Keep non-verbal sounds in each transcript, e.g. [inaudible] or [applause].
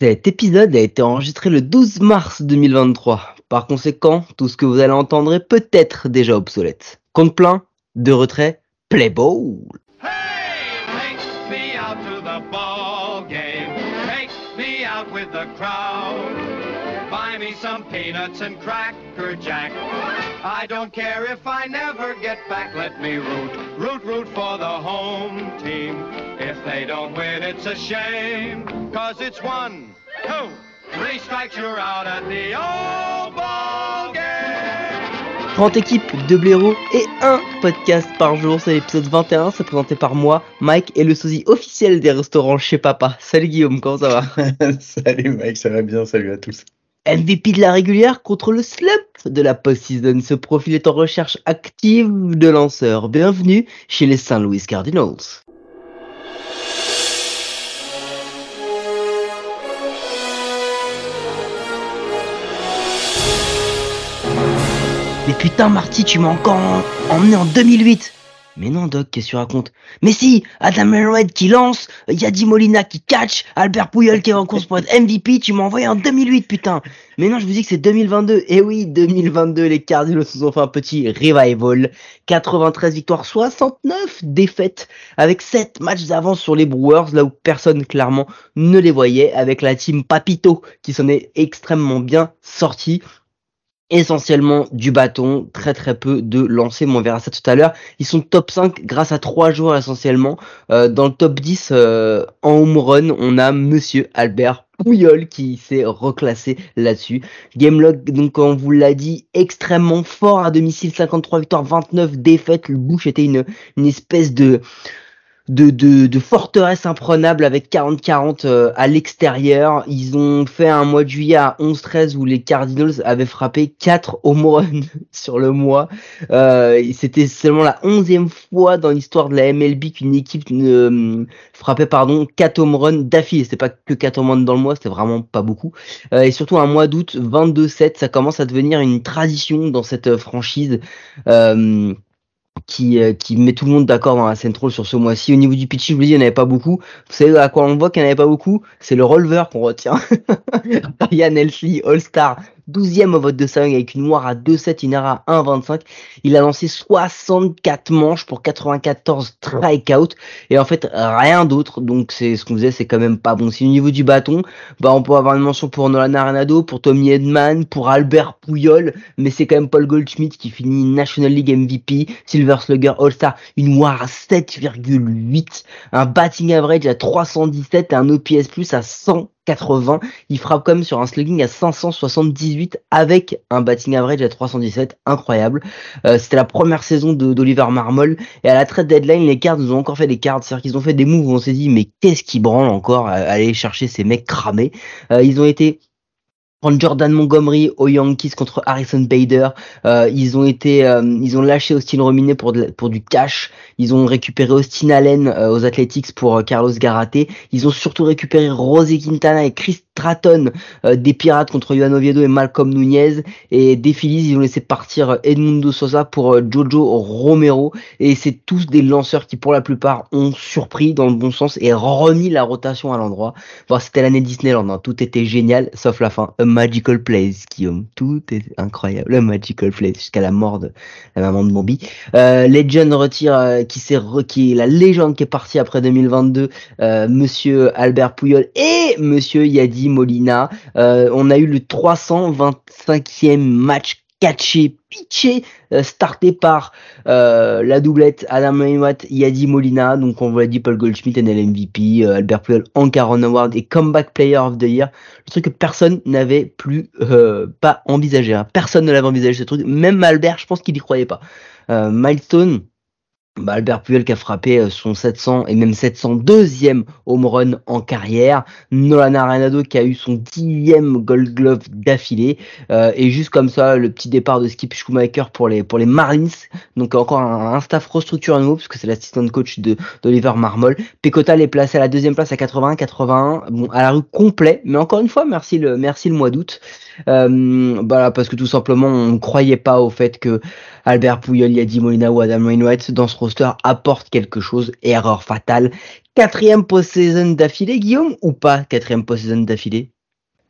Cet épisode a été enregistré le 12 mars 2023. Par conséquent, tout ce que vous allez entendre est peut-être déjà obsolète. Compte plein, de retrait, play ball. Some peanuts and cracker. I don't care if I never get back. Let me root, root, root for the home team. If they don't win, it's a shame. Cause it's one, two, three strikes, you're out at the old ball game. 30 équipes, 2 blaireaux et un podcast par jour. C'est l'épisode 21, c'est présenté par moi, Mike, et le sosie officiel des restaurants chez Papa. Salut Guillaume, comment ça va? [laughs] Salut Mike, ça va bien, salut à tous. MVP de la régulière contre le slump de la post-season. Ce profil est en recherche active de lanceurs. Bienvenue chez les St. Louis Cardinals. Mais putain Marty, tu m'as encore emmené en 2008 mais non, Doc, qu'est-ce que tu racontes? Mais si, Adam Elroyd qui lance, Yadi Molina qui catch, Albert Pouyol qui est en course pour être MVP, tu m'as envoyé en 2008, putain Mais non, je vous dis que c'est 2022. Et oui, 2022, les Cardinals nous ont fait un petit revival. 93 victoires, 69 défaites, avec 7 matchs d'avance sur les Brewers, là où personne, clairement, ne les voyait, avec la team Papito, qui s'en est extrêmement bien sortie essentiellement du bâton, très très peu de lancer, mais on verra ça tout à l'heure. Ils sont top 5 grâce à trois joueurs essentiellement. Euh, dans le top 10 euh, en home run, on a Monsieur Albert Pouyol qui s'est reclassé là-dessus. Gamelock, donc on vous l'a dit, extrêmement fort à domicile, 53 victoires, 29 défaites. Le Bush était une espèce de de, de, de forteresse imprenable avec 40-40 euh, à l'extérieur. Ils ont fait un mois de juillet à 11-13 où les Cardinals avaient frappé 4 home runs [laughs] sur le mois. Euh, C'était seulement la onzième fois dans l'histoire de la MLB qu'une équipe ne frappait pardon 4 home runs d'affilée. C'était pas que 4 home runs dans le mois, c'était vraiment pas beaucoup. Euh, et surtout un mois d'août 22-7, ça commence à devenir une tradition dans cette franchise. Euh, qui, euh, qui met tout le monde d'accord dans la central sur ce mois-ci. Au niveau du pitch, je vous dis, il n'y en avait pas beaucoup. Vous savez à quoi on voit qu'il n'y en avait pas beaucoup? C'est le releveur qu'on retient. [laughs] Ryan Elsley, All-Star, 12e au vote de Sayang avec une noire à 2-7, une à 1-25. Il a lancé 64 manches pour 94 strikeouts et en fait rien d'autre. Donc c'est ce qu'on faisait, c'est quand même pas bon. Si au niveau du bâton, bah on peut avoir une mention pour Nolan Arenado, pour Tommy Edman, pour Albert Pouyol, mais c'est quand même Paul Goldschmidt qui finit National League MVP, Silver Slugger All-Star, une noire à 7,8, un batting average à 317 et un OPS plus à 100 80. Il frappe comme sur un slugging à 578 avec un batting average à 317. Incroyable. Euh, C'était la première saison d'Oliver Marmol. Et à la trade deadline, les cards nous ont encore fait des cards. C'est-à-dire qu'ils ont fait des moves où on s'est dit, mais qu'est-ce qui branle encore à aller chercher ces mecs cramés. Euh, ils ont été prendre Jordan Montgomery aux Yankees contre Harrison Bader. Euh, ils ont été, euh, ils ont lâché Austin Rominé pour pour du cash. Ils ont récupéré Austin Allen euh, aux Athletics pour Carlos Garaté. Ils ont surtout récupéré Rosé Quintana et Chris Stratton des Pirates contre Johan Oviedo et Malcolm Nunez. Et des Phillies, ils ont laissé partir Edmundo Sosa pour Jojo Romero. Et c'est tous des lanceurs qui, pour la plupart, ont surpris dans le bon sens et remis la rotation à l'endroit. C'était l'année Disneyland, hein. tout était génial, sauf la fin magical place, Guillaume. Tout est incroyable. Le magical place jusqu'à la mort de la maman de Bambi. Euh, Legend retire, euh, qui s'est qui la légende qui est partie après 2022, euh, Monsieur Albert Pouyol et Monsieur Yadi Molina. Euh, on a eu le 325e match catché, pitché, euh, starté par euh, la doublette Adam Wainwright, Yadi Molina, donc on vous l'a dit Paul Goldschmidt, NL MVP, Albert Puyol, Caron Award et Comeback Player of the Year. Le truc que personne n'avait plus pas envisagé. Hein. Personne ne l'avait envisagé ce truc. Même Albert, je pense qu'il y croyait pas. Milestone, bah, Albert Puyol qui a frappé euh, son 700 et même 702e home run en carrière. Nolan Arenado qui a eu son 10e Gold Glove d'affilée. Euh, et juste comme ça, le petit départ de Skip Schumacher pour les pour les Marlins. Donc encore un, staff restructuré à nouveau parce que c'est l'assistant coach de d'Oliver Marmol. Pecota est placé à la deuxième place à 81-81. Bon, à la rue complet. Mais encore une fois, merci le merci le mois d'août. Euh, parce que tout simplement on ne croyait pas au fait que Albert Puyol, Yadi Molina ou Adam Wainwright dans ce apporte quelque chose. Erreur fatale. Quatrième post-saison d'affilée, Guillaume, ou pas quatrième post-saison d'affilée?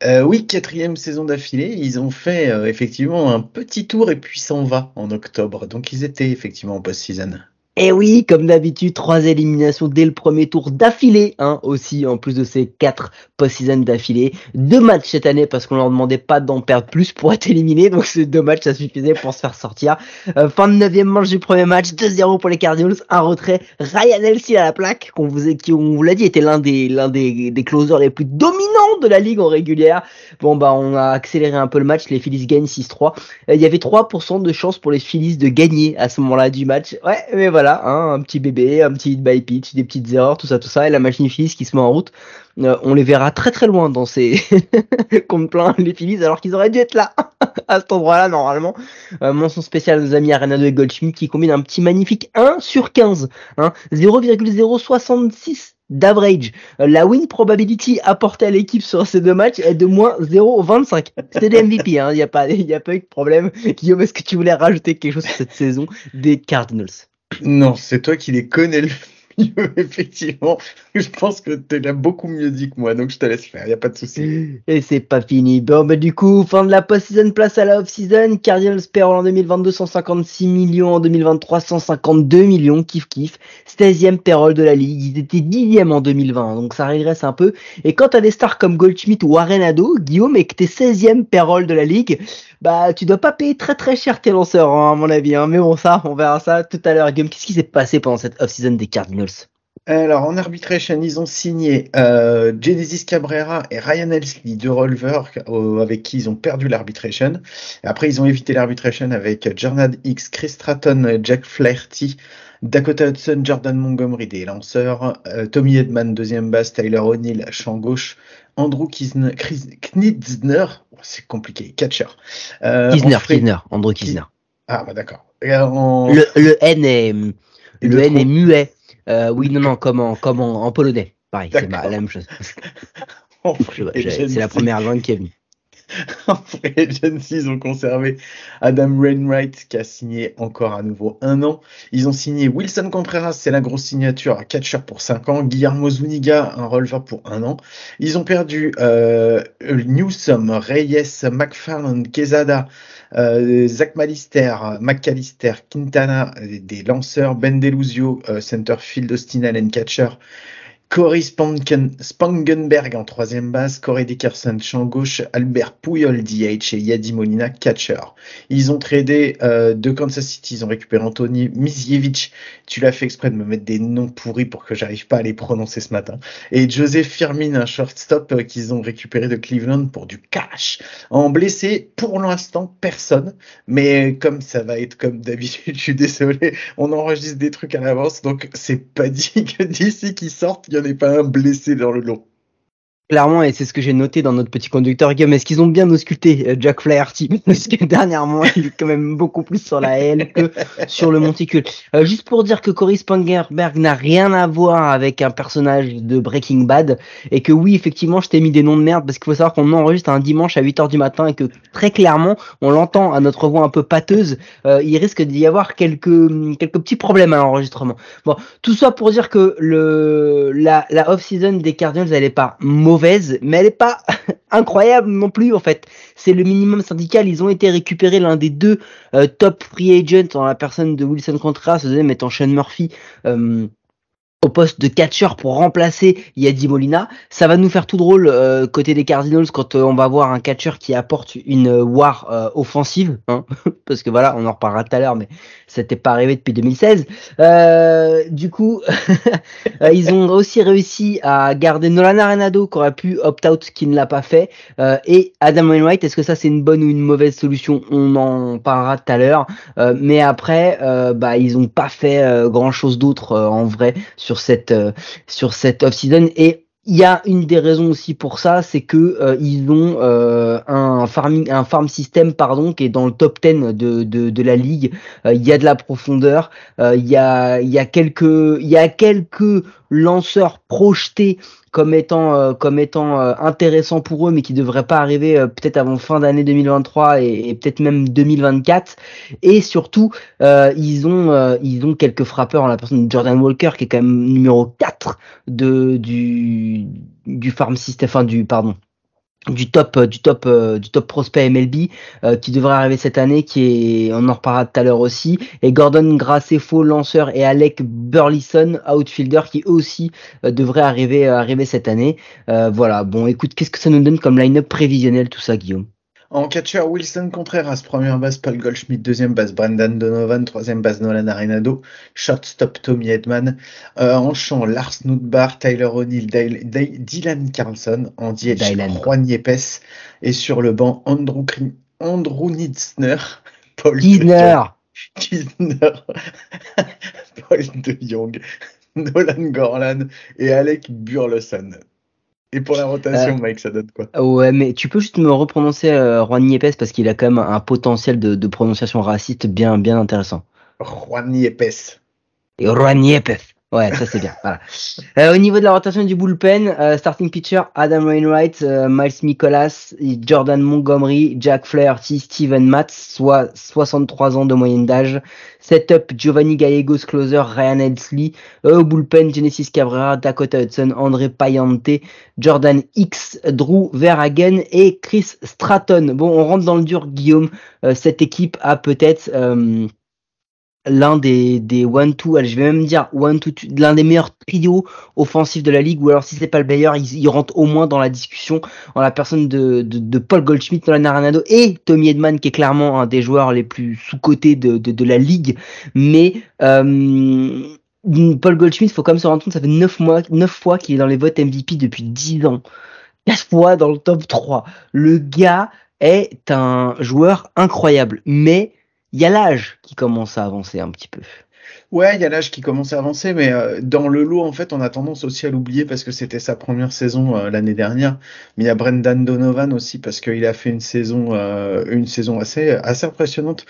Euh, oui, quatrième saison d'affilée. Ils ont fait euh, effectivement un petit tour et puis s'en va en octobre. Donc ils étaient effectivement en post-season. Et oui, comme d'habitude, trois éliminations dès le premier tour d'affilée, hein, aussi, en plus de ces quatre post-season d'affilée. Deux matchs cette année parce qu'on leur demandait pas d'en perdre plus pour être éliminé, donc ces deux matchs, ça suffisait pour se faire sortir. Euh, fin de neuvième manche du premier match, 2-0 pour les Cardinals, un retrait. Ryan Elsie à la plaque, qu'on vous, qui, on vous l'a dit, était l'un des, l'un des closers les plus dominants de la ligue en régulière. Bon, bah, on a accéléré un peu le match, les Phillies gagnent 6-3. Euh, il y avait 3% de chance pour les Phillies de gagner à ce moment-là du match. Ouais, mais voilà Hein, un petit bébé, un petit hit by pitch, des petites erreurs, tout ça, tout ça, et la machine Phillies qui se met en route. Euh, on les verra très très loin dans ces [laughs] contre plein les Phillies alors qu'ils auraient dû être là [laughs] à cet endroit-là normalement. Euh, mention spéciale à nos amis Arenado et Goldschmidt qui combinent un petit magnifique 1 sur 15, hein, 0,066 d'average. Euh, la win probability apportée à l'équipe sur ces deux matchs est de moins 0,25. C'est des MVP, hein, il n'y a, pas, y a pas eu de problème. [laughs] Guillaume, est-ce que tu voulais rajouter quelque chose sur cette saison des Cardinals? Non, c'est toi qui les connais le [laughs] effectivement. Je pense que tu l'as beaucoup mieux dit que moi, donc je te laisse faire, il a pas de souci. Et c'est pas fini. Bon, bah, du coup, fin de la post-season, place à la off-season. Cardinals payroll en 2022, 156 millions. En 2023, 152 millions. Kiff kiff. 16e payroll de la ligue. Ils étaient 10e en 2020, donc ça régresse un peu. Et quand t'as des stars comme Goldschmidt ou Arenado, Guillaume, et que t'es 16e payroll de la ligue, bah, tu dois pas payer très très cher tes lanceurs, hein, à mon avis. Hein. Mais bon, ça, on verra ça tout à l'heure. Guillaume, qu'est-ce qui s'est passé pendant cette off-season des Cardinals? Alors, en arbitration, ils ont signé euh, Genesis Cabrera et Ryan Elsley, deux releveurs euh, avec qui ils ont perdu l'arbitration. Après, ils ont évité l'arbitration avec Jordan X, Chris Stratton, Jack Flaherty, Dakota Hudson, Jordan Montgomery, des lanceurs, euh, Tommy Edman, deuxième base, Tyler O'Neill, champ gauche, Andrew Kisner, Knitzner, oh, c'est compliqué, catcher. Euh, Kisner, Kisner, Andrew Kisner. Ah, bah d'accord. Le, le N est, le, N est muet. Euh, oui, non, non, comme en, comme en, polonais. Pareil, c'est la même chose. [laughs] c'est la première langue qui est venue. [laughs] en free agency, ils ont conservé Adam Rainwright qui a signé encore à nouveau un an. Ils ont signé Wilson Contreras, c'est la grosse signature à catcher pour 5 ans. Guillermo Zuniga, un releveur pour un an. Ils ont perdu euh, Newsom, Reyes, McFarland, Quesada, euh, Zach Malister, McAllister, Quintana, des lanceurs, Ben Deluzio, euh, centerfield, Austin Allen, catcher. Cory Spangenberg en troisième base, Corey Dickerson champ gauche, Albert Pouyol DH et Yadi Molina catcher. Ils ont tradé euh, de Kansas City, ils ont récupéré Anthony Misiewicz. Tu l'as fait exprès de me mettre des noms pourris pour que j'arrive pas à les prononcer ce matin. Et Joseph Firmin, un shortstop euh, qu'ils ont récupéré de Cleveland pour du cash. En blessé, pour l'instant, personne. Mais comme ça va être comme d'habitude, [laughs] je suis désolé, on enregistre des trucs à l'avance, donc c'est pas dit que d'ici qu'ils sortent, il y en ait pas un blessé dans le lot. Clairement, et c'est ce que j'ai noté dans notre petit conducteur game, est-ce qu'ils ont bien ausculté euh, Jack Flaherty? [laughs] Parce que dernièrement, il est quand même beaucoup plus sur la L que sur le monticule. Euh, juste pour dire que Cory Spangerberg n'a rien à voir avec un personnage de Breaking Bad, et que oui, effectivement, je t'ai mis des noms de merde, parce qu'il faut savoir qu'on enregistre un dimanche à 8h du matin, et que très clairement, on l'entend à notre voix un peu pâteuse, euh, il risque d'y avoir quelques, quelques petits problèmes à l'enregistrement. Bon, tout ça pour dire que le la, la off-season des Cardinals, elle est pas mauvaise mauvaise, mais elle est pas [laughs] incroyable non plus en fait. C'est le minimum syndical. Ils ont été récupérés l'un des deux euh, top free agents dans la personne de Wilson Contreras, ce deuxième étant Sean Murphy. Euh, au poste de catcher pour remplacer Yadi Molina. Ça va nous faire tout drôle euh, côté des Cardinals quand on va voir un catcher qui apporte une war offensive, hein [laughs] parce que voilà, on en reparlera tout à l'heure, mais c'était pas arrivé depuis 2016. Euh, du coup, [laughs] euh, ils ont aussi réussi à garder Nolan Arenado qui aurait pu opt-out, qui ne l'a pas fait, euh, et Adam Wainwright. Est-ce que ça c'est une bonne ou une mauvaise solution? On en parlera tout à l'heure. Euh, mais après, bah ils ont pas fait grand chose d'autre en vrai sur cette sur cette off-season et il y a une des raisons aussi pour ça, c'est que euh, ils ont euh, un farming, un farm system pardon qui est dans le top 10 de, la ligue. Euh, il y a de la profondeur, il y il y quelques il y a quelques lanceurs projetés comme étant euh, comme étant euh, intéressant pour eux, mais qui devrait pas arriver euh, peut-être avant fin d'année 2023 et, et peut-être même 2024. Et surtout, ils ont ils ont quelques frappeurs en la personne de Jordan Walker qui est quand même numéro 4 de du du farm system, enfin du pardon du top du top du top prospect MLB euh, qui devrait arriver cette année qui est on en reparlera tout à l'heure aussi. Et Gordon Gracefo lanceur et Alec Burleson outfielder qui aussi euh, devraient arriver euh, arriver cette année. Voilà. Bon écoute qu'est-ce que ça nous donne comme line-up prévisionnel tout ça Guillaume? En catcher, Wilson Contreras, première base, Paul Goldschmidt, deuxième base, Brendan Donovan, troisième base, Nolan Arenado, shortstop, Tommy Edman, euh, en champ, Lars Nudbar, Tyler O'Neill, Dylan Carlson, en DH, Juan Yepes, et sur le banc, Andrew, Andrew Nitzner, [laughs] Paul Kisner. [laughs] Paul de Jong, [laughs] Nolan Gorlan et Alec Burleson. Et pour la rotation, euh, Mike, ça donne quoi? Ouais, mais tu peux juste me reprononcer euh, Juan Niepes parce qu'il a quand même un potentiel de, prononciation raciste bien, bien intéressant. Juan Niepes. Et Juan Niepes. Ouais, ça c'est bien. Voilà. Euh, au niveau de la rotation du bullpen, euh, starting pitcher Adam Wainwright, euh, Miles Nicholas, Jordan Montgomery, Jack Flaherty, Steven Matz, soit 63 ans de moyenne d'âge. Setup Giovanni Gallegos, closer Ryan Helsley. au bullpen Genesis Cabrera, Dakota Hudson, André Payante, Jordan X, Drew Verhagen et Chris Stratton. Bon, on rentre dans le dur, Guillaume. cette équipe a peut-être l'un des, des one-two, je vais même dire one-two, l'un des meilleurs trios offensifs de la ligue, ou alors si c'est pas le meilleur, il, il, rentre au moins dans la discussion en la personne de, de, de Paul Goldschmidt, Nolan Arenado et Tommy Edman, qui est clairement un des joueurs les plus sous-cotés de, de, de, la ligue. Mais euh, Paul Goldschmidt, faut quand même se rendre compte, ça fait 9 mois, 9 fois qu'il est dans les votes MVP depuis 10 ans. 4 fois dans le top 3. Le gars est un joueur incroyable, mais il y a l'âge qui commence à avancer un petit peu. Ouais, il y a l'âge qui commence à avancer, mais euh, dans le lot, en fait, on a tendance aussi à l'oublier parce que c'était sa première saison euh, l'année dernière. Mais il y a Brendan Donovan aussi parce qu'il a fait une saison, euh, une saison assez, assez impressionnante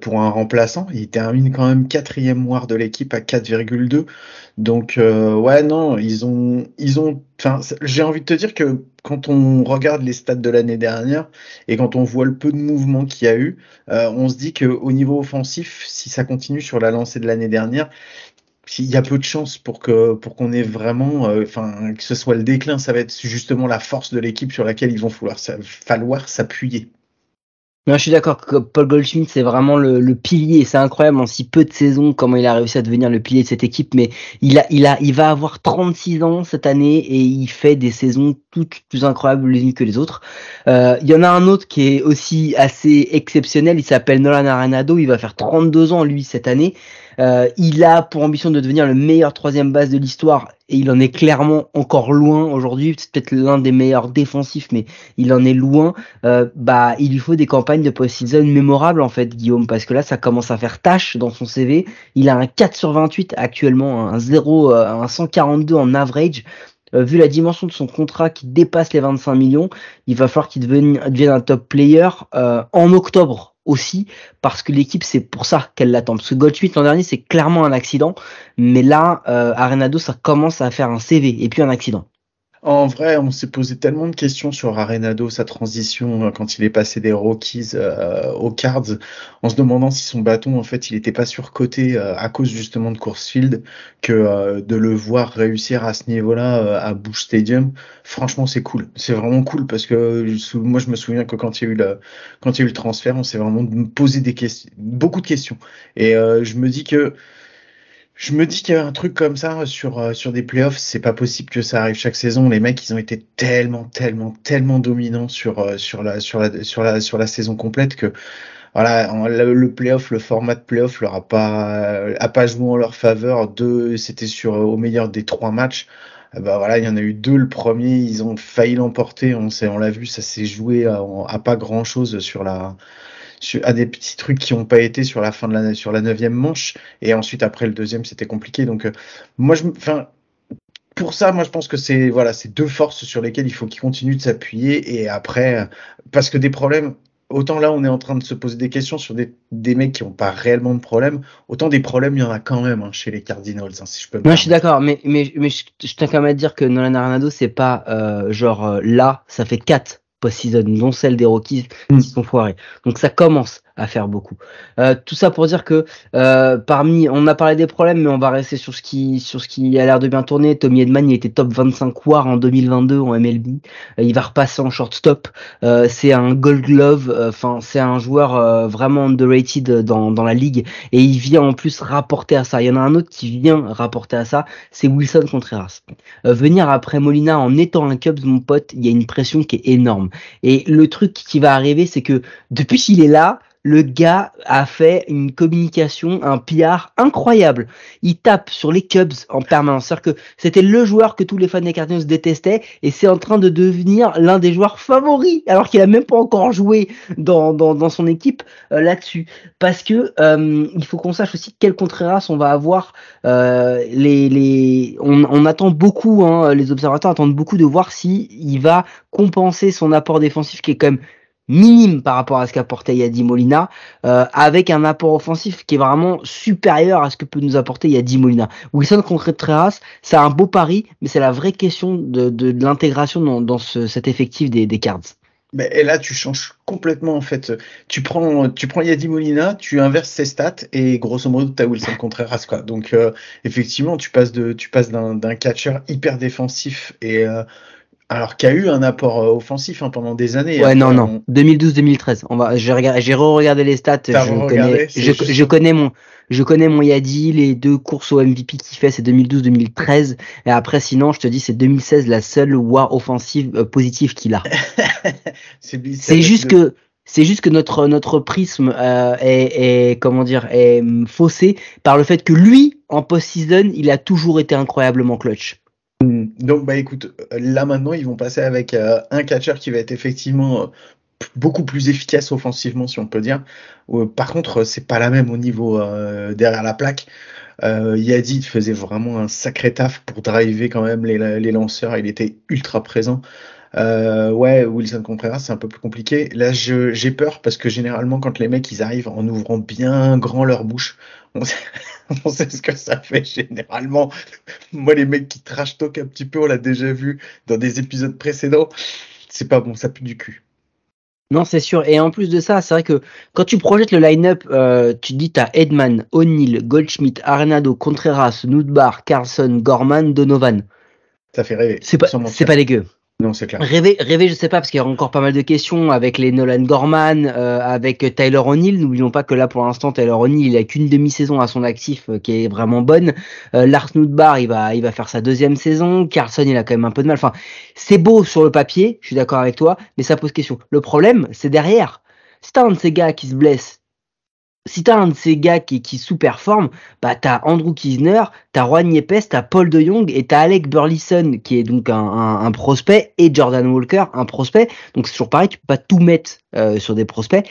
pour un remplaçant. Il termine quand même quatrième war de l'équipe à 4,2. Donc ouais, non, ils ont, ils ont. J'ai envie de te dire que quand on regarde les stats de l'année dernière et quand on voit le peu de mouvement qu'il y a eu, euh, on se dit qu'au niveau offensif, si ça continue sur la lancée de l'année dernière, il y a peu de chances pour que pour qu'on ait vraiment, euh, que ce soit le déclin, ça va être justement la force de l'équipe sur laquelle ils vont falloir s'appuyer. Non, je suis d'accord que Paul Goldschmidt, c'est vraiment le, le pilier. C'est incroyable en si peu de saisons comment il a réussi à devenir le pilier de cette équipe. Mais il a, il a, il va avoir 36 ans cette année et il fait des saisons toutes plus incroyables les unes que les autres. Euh, il y en a un autre qui est aussi assez exceptionnel. Il s'appelle Nolan Arenado. Il va faire 32 ans lui cette année. Euh, il a pour ambition de devenir le meilleur troisième base de l'histoire et il en est clairement encore loin aujourd'hui. C'est peut-être l'un des meilleurs défensifs, mais il en est loin. Euh, bah, il lui faut des campagnes de post-season mémorables en fait, Guillaume, parce que là, ça commence à faire tâche dans son CV. Il a un 4 sur 28 actuellement, un 0, euh, un 142 en average vu la dimension de son contrat qui dépasse les 25 millions, il va falloir qu'il devienne, devienne, un top player en octobre aussi parce que l'équipe c'est pour ça qu'elle l'attend. Parce que Goldschmidt l'an dernier c'est clairement un accident mais là euh, Arenado ça commence à faire un CV et puis un accident en vrai, on s'est posé tellement de questions sur Arenado, sa transition euh, quand il est passé des Rockies euh, aux Cards, en se demandant si son bâton, en fait, il n'était pas surcoté euh, à cause justement de Coursfield, que de le voir réussir à ce niveau-là à Bush Stadium, franchement, c'est cool. C'est vraiment cool parce que moi, je me souviens que quand il y a eu le, a eu le transfert, on s'est vraiment posé questions, beaucoup de questions. Et je me dis que je me dis qu'il y a un truc comme ça sur, euh, sur des playoffs, c'est pas possible que ça arrive chaque saison. Les mecs, ils ont été tellement, tellement, tellement dominants sur, euh, sur, la, sur, la, sur, la, sur la saison complète que voilà, le, playoff, le format de playoff leur a pas, a pas joué en leur faveur. Deux, c'était sur au meilleur des trois matchs. Bah voilà, il y en a eu deux. Le premier, ils ont failli l'emporter. On, on l'a vu, ça s'est joué à, à, pas grand chose sur la, à des petits trucs qui n'ont pas été sur la fin de la sur la neuvième manche. Et ensuite après le deuxième c'était compliqué. Donc euh, moi je enfin pour ça moi je pense que c'est voilà c'est deux forces sur lesquelles il faut qu'il continue de s'appuyer. Et après parce que des problèmes autant là, on est en train de se poser des questions sur des, des mecs qui n'ont pas réellement de problème, autant des problèmes, il y en a quand même hein, chez les Cardinals, hein, si je peux me Non, je suis d'accord, mais, mais, mais je, je tiens quand même à dire que Nolan Arenado, c'est pas euh, genre euh, là, ça fait 4 post-season, dont celle des Rockies Mm. qui sont foirés. Donc ça commence à faire beaucoup. Euh, tout ça pour dire que euh, parmi, on a parlé des problèmes, mais on va rester sur ce qui, sur ce qui a l'air de bien tourner. Tommy Edman, il était top 25 WAR en 2022 en MLB. Euh, il va repasser en shortstop. Euh, c'est un Gold Glove. euh, Enfin, c'est un joueur euh, vraiment underrated dans, dans la ligue et il vient en plus rapporter à ça. Il y en a un autre qui vient rapporter à ça, c'est Wilson Contreras. Euh, venir après Molina en étant un Cubs, mon pote, il y a une pression qui est énorme. Et le truc qui va arriver, c'est que depuis qu'il est là, le gars a fait une communication, un PR incroyable. Il tape sur les Cubs en permanence. C'est-à-dire que c'était le joueur que tous les fans des Cardinals détestaient et c'est en train de devenir l'un des joueurs favoris alors qu'il a même pas encore joué dans, dans, son équipe euh, là-dessus. Parce que euh, il faut qu'on sache aussi quel Contreras on va avoir. Euh, les, les, on, on attend beaucoup, hein, les observateurs attendent beaucoup de voir si va compenser son apport défensif qui est quand même minime par rapport à ce qu'apportait Yadi Molina, euh, avec un apport offensif qui est vraiment supérieur à ce que peut nous apporter Yadi Molina. Wilson contre Treras, c'est un beau pari, mais c'est la vraie question de, de, de l'intégration dans, dans ce, cet effectif des, des Cards. Et là, tu changes complètement en fait. Tu prends, tu prends Yadi Molina, tu inverses ses stats et grosso modo, tu as Wilson Contreras quoi. Donc euh, effectivement, tu passes de, tu passes d'un, d'un catcher hyper défensif et euh, alors qu'il y a eu un apport euh, offensif hein, pendant des années. Ouais, hein, non, on- non. 2012-2013. On va, j'ai regardé, j'ai re-regardé les stats. Je connais, c'est je, juste- je connais mon, je connais mon Yadi, les deux courses au MVP qu'il fait, c'est 2012-2013. Et après, sinon, je te dis, c'est 2016, la seule war offensive euh, positive qu'il a. [laughs] C'est juste de- que, c'est juste que notre, notre prisme, euh, est, est, comment dire, est hum, faussé par le fait que lui, en post-season, il a toujours été incroyablement clutch. Donc bah écoute, euh, là maintenant ils vont passer avec euh, un catcher qui va être effectivement euh, beaucoup plus efficace offensivement si on peut dire. Par contre c'est pas la même au niveau derrière la plaque. Euh, Yadi faisait vraiment un sacré taf pour driver quand même les lanceurs, il était ultra présent. Euh, ouais, Wilson Contreras, c'est un peu plus compliqué. Là, j'ai peur parce que généralement, quand les mecs ils arrivent en ouvrant bien grand leur bouche, on sait, [laughs] on sait ce que ça fait généralement. Moi, les mecs qui trash talk un petit peu, on l'a déjà vu dans des épisodes précédents. C'est pas bon, ça pue du cul. Non, c'est sûr. Et en plus de ça, c'est vrai que quand tu projettes le line-up, euh, tu te dis t'as Edman, O'Neill, Goldschmidt, Arenado, Contreras, Nudbar, Carlson, Gorman, Donovan. Ça fait rêver. C'est pas, c'est pas dégueu. Non, c'est clair. Rêver, rêver, je sais pas, parce qu'il y a encore pas mal de questions avec les Nolan Gorman, euh, avec Tyler O'Neill. N'oublions pas que là, pour l'instant, Tyler O'Neill, il a qu'une demi-saison à son actif euh, qui est vraiment bonne. Euh, Lars Nudbar, il va, il va faire sa deuxième saison. Carlson, il a quand même un peu de mal. Enfin, c'est beau sur le papier, je suis d'accord avec toi, mais ça pose question. Le problème, c'est derrière. Si t'as un de ces gars qui se blesse, si t'as un de ces gars qui, qui sous-performe, bah t'as Andrew Kisner, t'as Juan Yepes, t'as Paul De Jong et t'as Alec Burleson qui est donc un, prospect et Jordan Walker un prospect. Donc c'est toujours pareil, tu peux pas tout mettre euh, sur des prospects.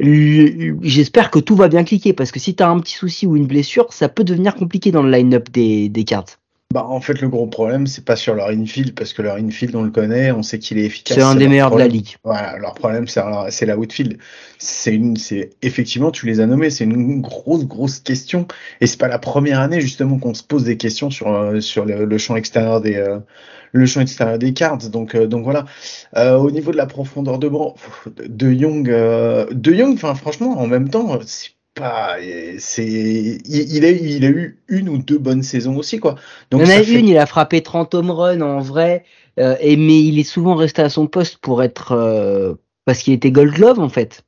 J'espère que tout va bien cliquer parce que si t'as un petit souci ou une blessure, ça peut devenir compliqué dans le line-up des, des cartes. Bah, en fait, le gros problème, c'est pas sur leur infield, parce que leur infield, on le connaît, on sait qu'il est efficace. C'est un des leur meilleurs de la ligue. Voilà, leur problème, c'est la outfield. C'est une, c'est effectivement, tu les as nommés, c'est une grosse, grosse question. Et c'est pas la première année justement qu'on se pose des questions sur euh, sur le, le champ extérieur des euh, le champ extérieur des cartes. Donc euh, donc voilà. Euh, au niveau de la profondeur de banc, de Young, euh, de Young, enfin franchement, en même temps, c'est pas, c'est, il, il a il a eu une ou deux bonnes saisons aussi quoi. Donc il en a fait- une, il a frappé 30 home runs en vrai, euh, et, mais il est souvent resté à son poste pour être euh, parce qu'il était Gold Glove en fait.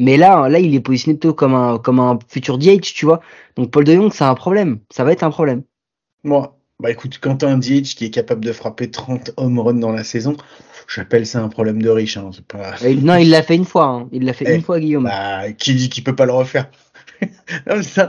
Mais là, là, il est positionné plutôt comme un comme un futur DH, tu vois. Donc Paul De Jong, c'est un problème. Ça va être un problème. Moi, bah écoute, quand t'as un DH qui est capable de frapper 30 home runs dans la saison, j'appelle ça un problème de riche. Hein. Pas... Et non, il l'a fait une fois. Hein. Il l'a fait Eh, une fois, Guillaume. Bah, qui dit qu'il peut pas le refaire? [laughs] Non, mais ça,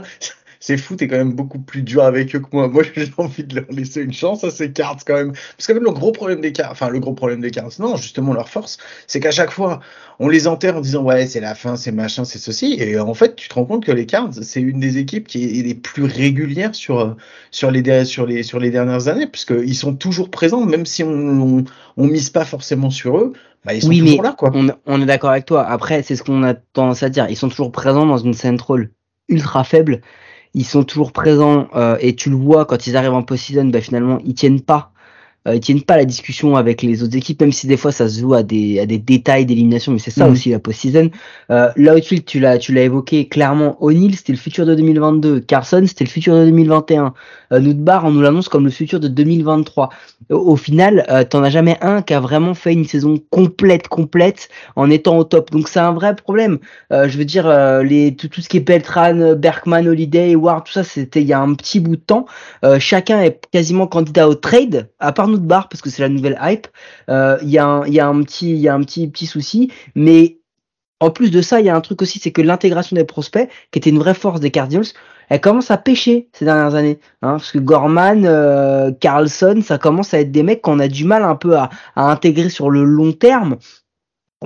c'est fou, t'es quand même beaucoup plus dur avec eux que moi. Moi, [laughs] j'ai envie de leur laisser une chance à ces cartes quand même. Parce que même le gros problème des cartes, enfin, le gros problème des cartes, non, justement, leur force, c'est qu'à chaque fois, on les enterre en disant, ouais, c'est la fin, c'est machin, c'est ceci. Et en fait, tu te rends compte que les cartes, c'est une des équipes qui est les plus régulières sur, sur les, sur les, sur les dernières années, puisqu'ils sont toujours présents, même si on, on, on mise pas forcément sur eux bah, ils sont oui, toujours mais là, quoi. On, on est d'accord avec toi. Après, c'est ce qu'on a tendance à dire. Ils sont toujours présents dans une central ultra faible. Ils sont toujours présents euh, et tu le vois quand ils arrivent en post-season, bah, finalement ils tiennent pas euh, tiennent pas la discussion avec les autres équipes, même si des fois ça se joue à des, à des détails d'élimination, mais c'est ça Mhm. aussi la post-season. Euh, L'outfield, tu l'as, tu l'as évoqué clairement. O'Neal, c'était le futur de 2022. Carson, c'était le futur de 2021. Euh, on nous l'annonce comme le futur de 2023. Au, au final, euh, t'en as jamais un qui a vraiment fait une saison complète, complète, en étant au top. Donc c'est un vrai problème. Euh, je veux dire, euh, les, tout, tout ce qui est Beltran, Berkman, Holiday, Ward, tout ça, c'était il y a un petit bout de temps. Euh, chacun est quasiment candidat au trade, à part notre bar parce que c'est la nouvelle hype. Euh, Il y a un, y a un petit, y a un petit, petit souci, mais en plus de ça, il y a un truc aussi, c'est que l'intégration des prospects, qui était une vraie force des Cardinals, elle commence à pêcher ces dernières années. Hein, parce que Gorman, euh, Carlson, ça commence à être des mecs qu'on a du mal un peu à intégrer sur le long terme.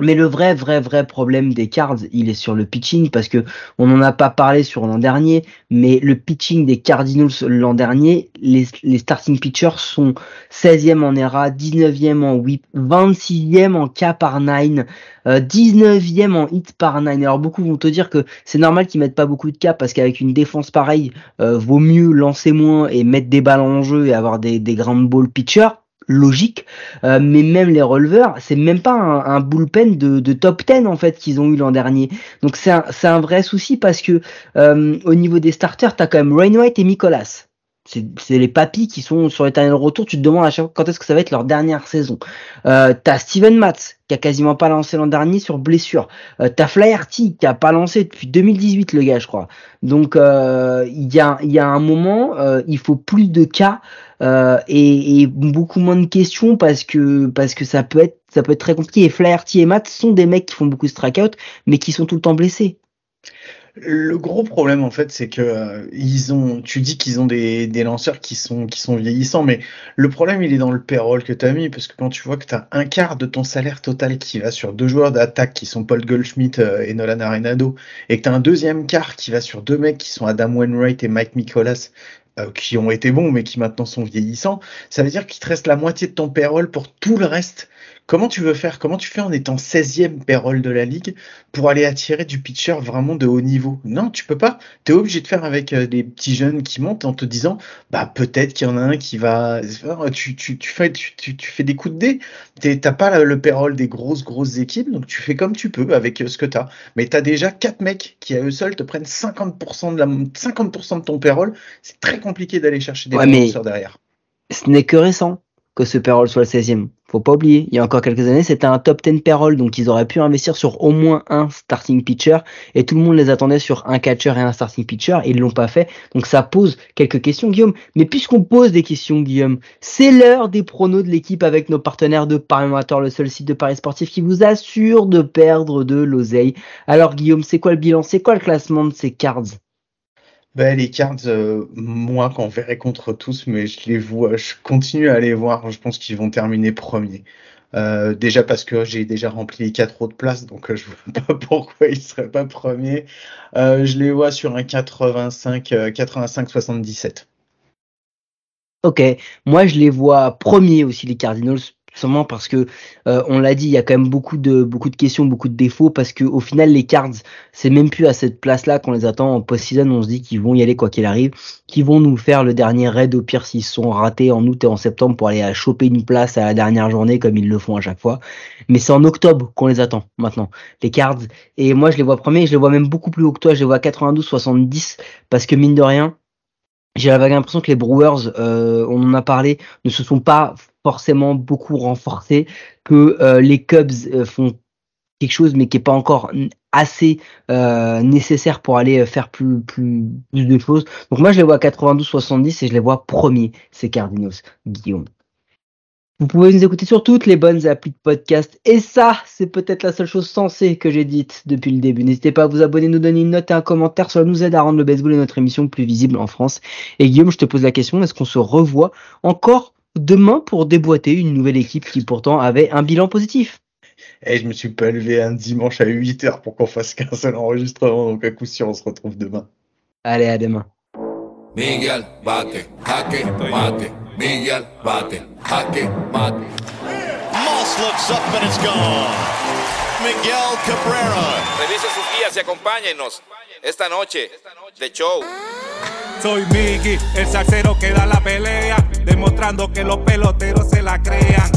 Mais le vrai, vrai, vrai problème des Cards, il est sur le pitching parce que on n'en a pas parlé sur l'an dernier, mais le pitching des Cardinals l'an dernier, les, les starting pitchers sont 16e en ERA, 19e en whip, 26e en K par 9, euh, 19e en hit par 9. Alors beaucoup vont te dire que c'est normal qu'ils mettent pas beaucoup de K parce qu'avec une défense pareille, euh, vaut mieux lancer moins et mettre des balles en jeu et avoir des, des ground ball pitchers logique, euh, mais même les releveurs, c'est même pas un, bullpen de, top 10 en fait qu'ils ont eu l'an dernier. Donc c'est un, un vrai souci parce que euh, au niveau des starters, t'as quand même Rainwright et Nicolas. C'est les papis qui sont sur l'éternel retour. Tu te demandes à chaque fois quand est-ce que ça va être leur dernière saison. Euh, t'as Steven Matz qui a quasiment pas lancé l'an dernier sur blessure. Euh, t'as Flaherty qui a pas lancé depuis 2018 le gars, je crois. Donc euh, il y a un moment, euh, il faut plus de cas euh, et, beaucoup moins de questions parce que parce que ça peut être ça peut être très compliqué. Et Flaherty et Matt sont des mecs qui font beaucoup de strikeout, mais qui sont tout le temps blessés. Le gros problème en fait, c'est que euh, ils ont. Tu dis qu'ils ont des, lanceurs qui sont qui sont vieillissants, mais le problème il est dans le payroll que tu as mis parce que quand tu vois que tu as un quart de ton salaire total qui va sur deux joueurs d'attaque qui sont Paul Goldschmidt euh, et Nolan Arenado, et que tu as un deuxième quart qui va sur deux mecs qui sont Adam Wainwright et Mike Nicholas, euh, qui ont été bons mais qui maintenant sont vieillissants, ça veut dire qu'il te reste la moitié de ton payroll pour tout le reste. Comment tu veux faire Comment tu fais en étant 16e payroll de la ligue pour aller attirer du pitcher vraiment de haut niveau? Non, tu peux pas. Tu es obligé de faire avec euh, des petits jeunes qui montent en te disant bah peut-être qu'il y en a un qui va tu, tu, tu fais tu, tu, tu fais des coups de dé. T'as pas le payroll des grosses grosses équipes donc tu fais comme tu peux avec euh, ce que tu as. Mais tu as déjà quatre mecs qui à eux seuls te prennent 50% de la 50% de ton payroll, c'est très compliqué d'aller chercher des ouais, derrière. Ce n'est que récent que ce payroll soit le 16e. Faut pas oublier, il y a encore quelques années, c'était un top 10 payroll, donc ils auraient pu investir sur au moins un starting pitcher, et tout le monde les attendait sur un catcher et un starting pitcher, et ils l'ont pas fait. Donc ça pose quelques questions, Guillaume. Mais puisqu'on pose des questions, Guillaume, c'est l'heure des pronos de l'équipe avec nos partenaires de Paris Amateur, le seul site de Paris sportif qui vous assure de perdre de l'oseille. Alors Guillaume, c'est quoi le bilan? C'est quoi le classement de ces cards? Ben, les cards, euh, moi, qu'on verrait contre tous, mais je les vois, je continue à les voir. Je pense qu'ils vont terminer premier. Euh, déjà parce que j'ai déjà rempli les quatre autres places, donc euh, je vois [laughs] pas pourquoi ils seraient pas premiers. Euh, je les vois sur un 85, 85-77. Ok, moi je les vois premiers aussi les Cardinals sûrement parce que euh, on l'a dit, il y a quand même beaucoup de beaucoup de questions, beaucoup de défauts parce que au final les Cards, c'est même plus à cette place-là qu'on les attend en post-season, on se dit qu'ils vont y aller quoi qu'il arrive, qu'ils vont nous faire le dernier raid au pire s'ils sont ratés en août et en septembre pour aller à choper une place à la dernière journée comme ils le font à chaque fois. Mais c'est en octobre qu'on les attend maintenant, les Cards et moi je les vois premiers, je les vois même beaucoup plus haut que toi, je les vois 92 70 parce que mine de rien, j'ai la vague impression que les Brewers, euh, on en a parlé, ne se sont pas forcément beaucoup renforcés, que euh, les Cubs euh, font quelque chose mais qui est pas encore assez euh, nécessaire pour aller faire plus, plus, plus de choses. Donc moi je les vois 92-70 et je les vois premiers, ces Cardinals, Guillaume. Vous pouvez nous écouter sur toutes les bonnes applis de podcast. Et ça, c'est peut-être la seule chose sensée que j'ai dite depuis le début. N'hésitez pas à vous abonner, nous donner une note et un commentaire. Cela nous aide à rendre le baseball et notre émission plus visible en France. Et Guillaume, je te pose la question, est-ce qu'on se revoit encore demain pour déboîter une nouvelle équipe qui pourtant avait un bilan positif Et eh, je me suis pas levé un dimanche à 8h pour qu'on fasse qu'un seul enregistrement. Donc à coup sûr, on se retrouve demain. Allez, à demain. Miguel, bate, jaque, mate. Miguel, bate, jaque, mate. Moss looks up and it's gone. Miguel Cabrera. Revise sus guías y acompáñenos esta noche de show. Soy Miggy, el salsero que da la pelea, demostrando que los peloteros se la crean.